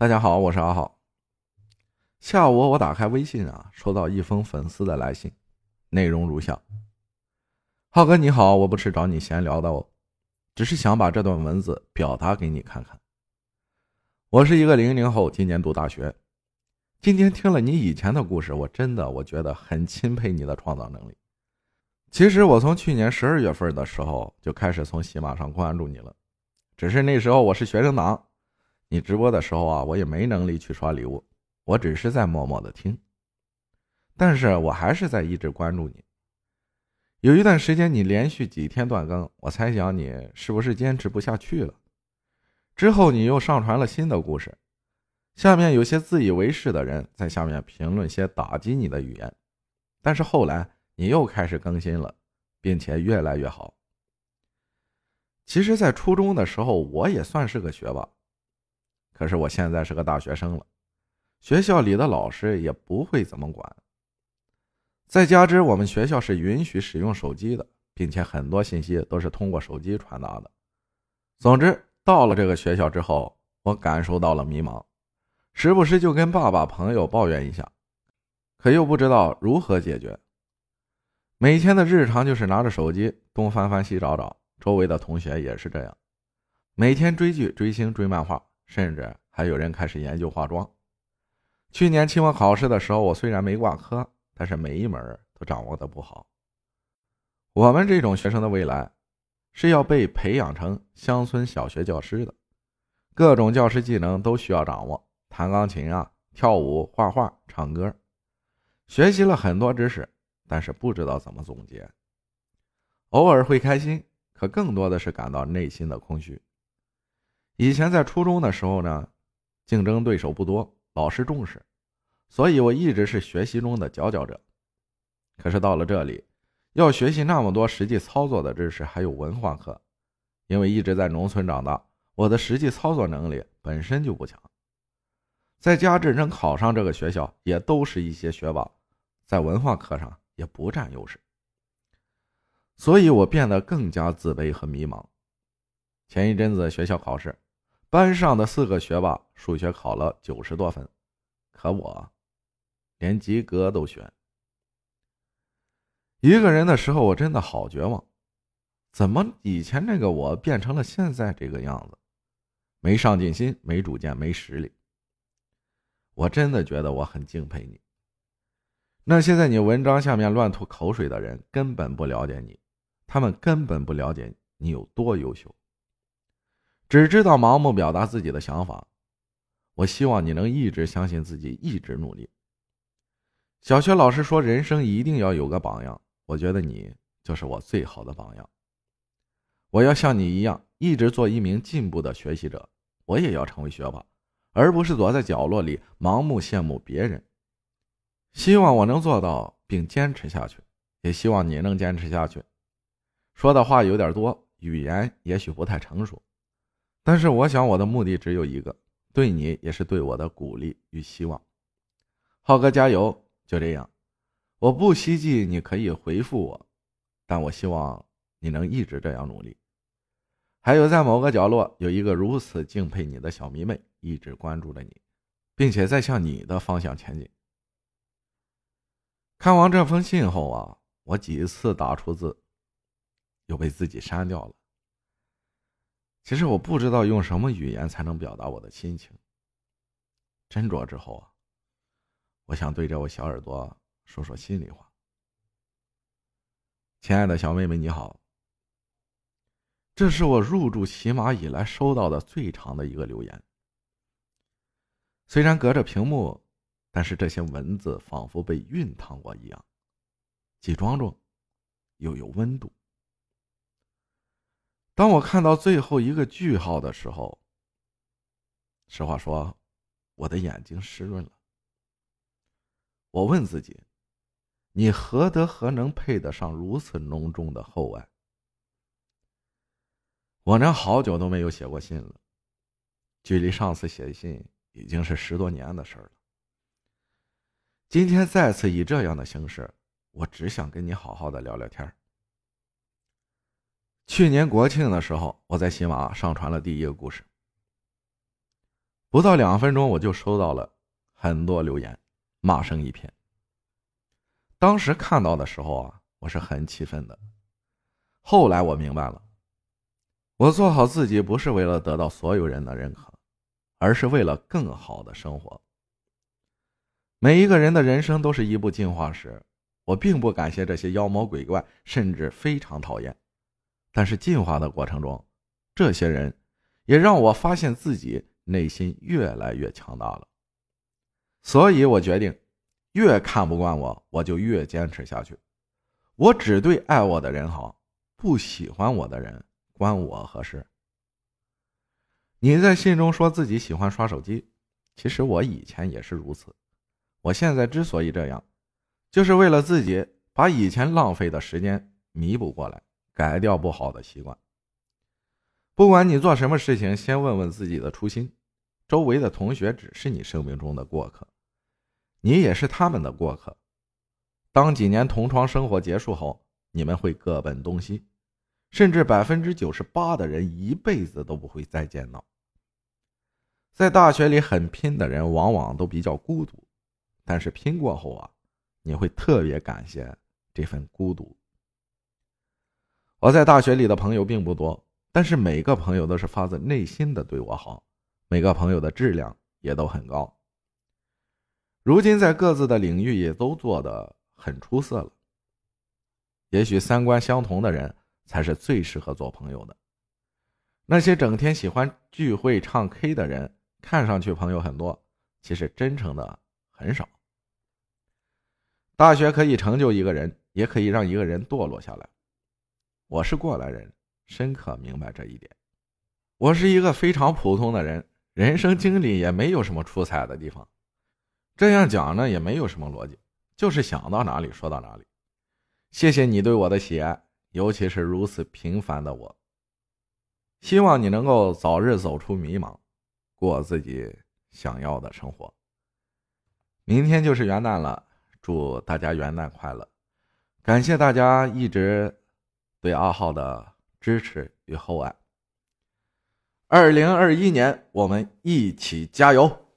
大家好，我是阿浩。下午我打开微信啊，收到一封粉丝的来信，内容如下：浩哥你好，我不是找你闲聊的哦，只是想把这段文字表达给你看看。我是一个零零后，今年读大学。今天听了你以前的故事，我真的我觉得很钦佩你的创造能力。其实我从去年十二月份的时候就开始从喜马上关注你了，只是那时候我是学生党。你直播的时候啊，我也没能力去刷礼物，我只是在默默的听。但是我还是在一直关注你。有一段时间你连续几天断更，我猜想你是不是坚持不下去了？之后你又上传了新的故事，下面有些自以为是的人在下面评论些打击你的语言，但是后来你又开始更新了，并且越来越好。其实，在初中的时候，我也算是个学霸。可是我现在是个大学生了，学校里的老师也不会怎么管。再加之我们学校是允许使用手机的，并且很多信息都是通过手机传达的。总之，到了这个学校之后，我感受到了迷茫，时不时就跟爸爸、朋友抱怨一下，可又不知道如何解决。每天的日常就是拿着手机东翻翻西找找，周围的同学也是这样，每天追剧、追星、追漫画。甚至还有人开始研究化妆。去年期末考试的时候，我虽然没挂科，但是每一门都掌握的不好。我们这种学生的未来，是要被培养成乡村小学教师的，各种教师技能都需要掌握，弹钢琴啊、跳舞、画画、唱歌，学习了很多知识，但是不知道怎么总结。偶尔会开心，可更多的是感到内心的空虚。以前在初中的时候呢，竞争对手不多，老师重视，所以我一直是学习中的佼佼者。可是到了这里，要学习那么多实际操作的知识，还有文化课，因为一直在农村长大，我的实际操作能力本身就不强。再加之能考上这个学校，也都是一些学霸，在文化课上也不占优势，所以我变得更加自卑和迷茫。前一阵子学校考试。班上的四个学霸数学考了九十多分，可我连及格都悬。一个人的时候，我真的好绝望。怎么以前那个我变成了现在这个样子？没上进心，没主见，没实力。我真的觉得我很敬佩你。那些在你文章下面乱吐口水的人，根本不了解你，他们根本不了解你有多优秀。只知道盲目表达自己的想法，我希望你能一直相信自己，一直努力。小学老师说，人生一定要有个榜样，我觉得你就是我最好的榜样。我要像你一样，一直做一名进步的学习者，我也要成为学霸，而不是躲在角落里盲目羡慕别人。希望我能做到并坚持下去，也希望你能坚持下去。说的话有点多，语言也许不太成熟。但是我想，我的目的只有一个，对你也是对我的鼓励与希望。浩哥加油！就这样，我不希冀你可以回复我，但我希望你能一直这样努力。还有，在某个角落有一个如此敬佩你的小迷妹，一直关注着你，并且在向你的方向前进。看完这封信后啊，我几次打出字，又被自己删掉了。其实我不知道用什么语言才能表达我的心情。斟酌之后啊，我想对着我小耳朵说说心里话。亲爱的小妹妹你好，这是我入驻喜马以来收到的最长的一个留言。虽然隔着屏幕，但是这些文字仿佛被熨烫过一样，既庄重，又有温度。当我看到最后一个句号的时候，实话说，我的眼睛湿润了。我问自己：你何德何能配得上如此浓重的厚爱？我呢，好久都没有写过信了，距离上次写信已经是十多年的事了。今天再次以这样的形式，我只想跟你好好的聊聊天去年国庆的时候，我在喜马上传了第一个故事。不到两分钟，我就收到了很多留言，骂声一片。当时看到的时候啊，我是很气愤的。后来我明白了，我做好自己不是为了得到所有人的认可，而是为了更好的生活。每一个人的人生都是一部进化史，我并不感谢这些妖魔鬼怪，甚至非常讨厌。但是进化的过程中，这些人也让我发现自己内心越来越强大了。所以我决定，越看不惯我，我就越坚持下去。我只对爱我的人好，不喜欢我的人关我何事？你在信中说自己喜欢刷手机，其实我以前也是如此。我现在之所以这样，就是为了自己把以前浪费的时间弥补过来。改掉不好的习惯。不管你做什么事情，先问问自己的初心。周围的同学只是你生命中的过客，你也是他们的过客。当几年同窗生活结束后，你们会各奔东西，甚至百分之九十八的人一辈子都不会再见到。在大学里很拼的人，往往都比较孤独，但是拼过后啊，你会特别感谢这份孤独。我在大学里的朋友并不多，但是每个朋友都是发自内心的对我好，每个朋友的质量也都很高。如今在各自的领域也都做得很出色了。也许三观相同的人才是最适合做朋友的。那些整天喜欢聚会唱 K 的人，看上去朋友很多，其实真诚的很少。大学可以成就一个人，也可以让一个人堕落下来。我是过来人，深刻明白这一点。我是一个非常普通的人，人生经历也没有什么出彩的地方。这样讲呢，也没有什么逻辑，就是想到哪里说到哪里。谢谢你对我的喜爱，尤其是如此平凡的我。希望你能够早日走出迷茫，过自己想要的生活。明天就是元旦了，祝大家元旦快乐！感谢大家一直。对阿浩的支持与厚爱。二零二一年，我们一起加油！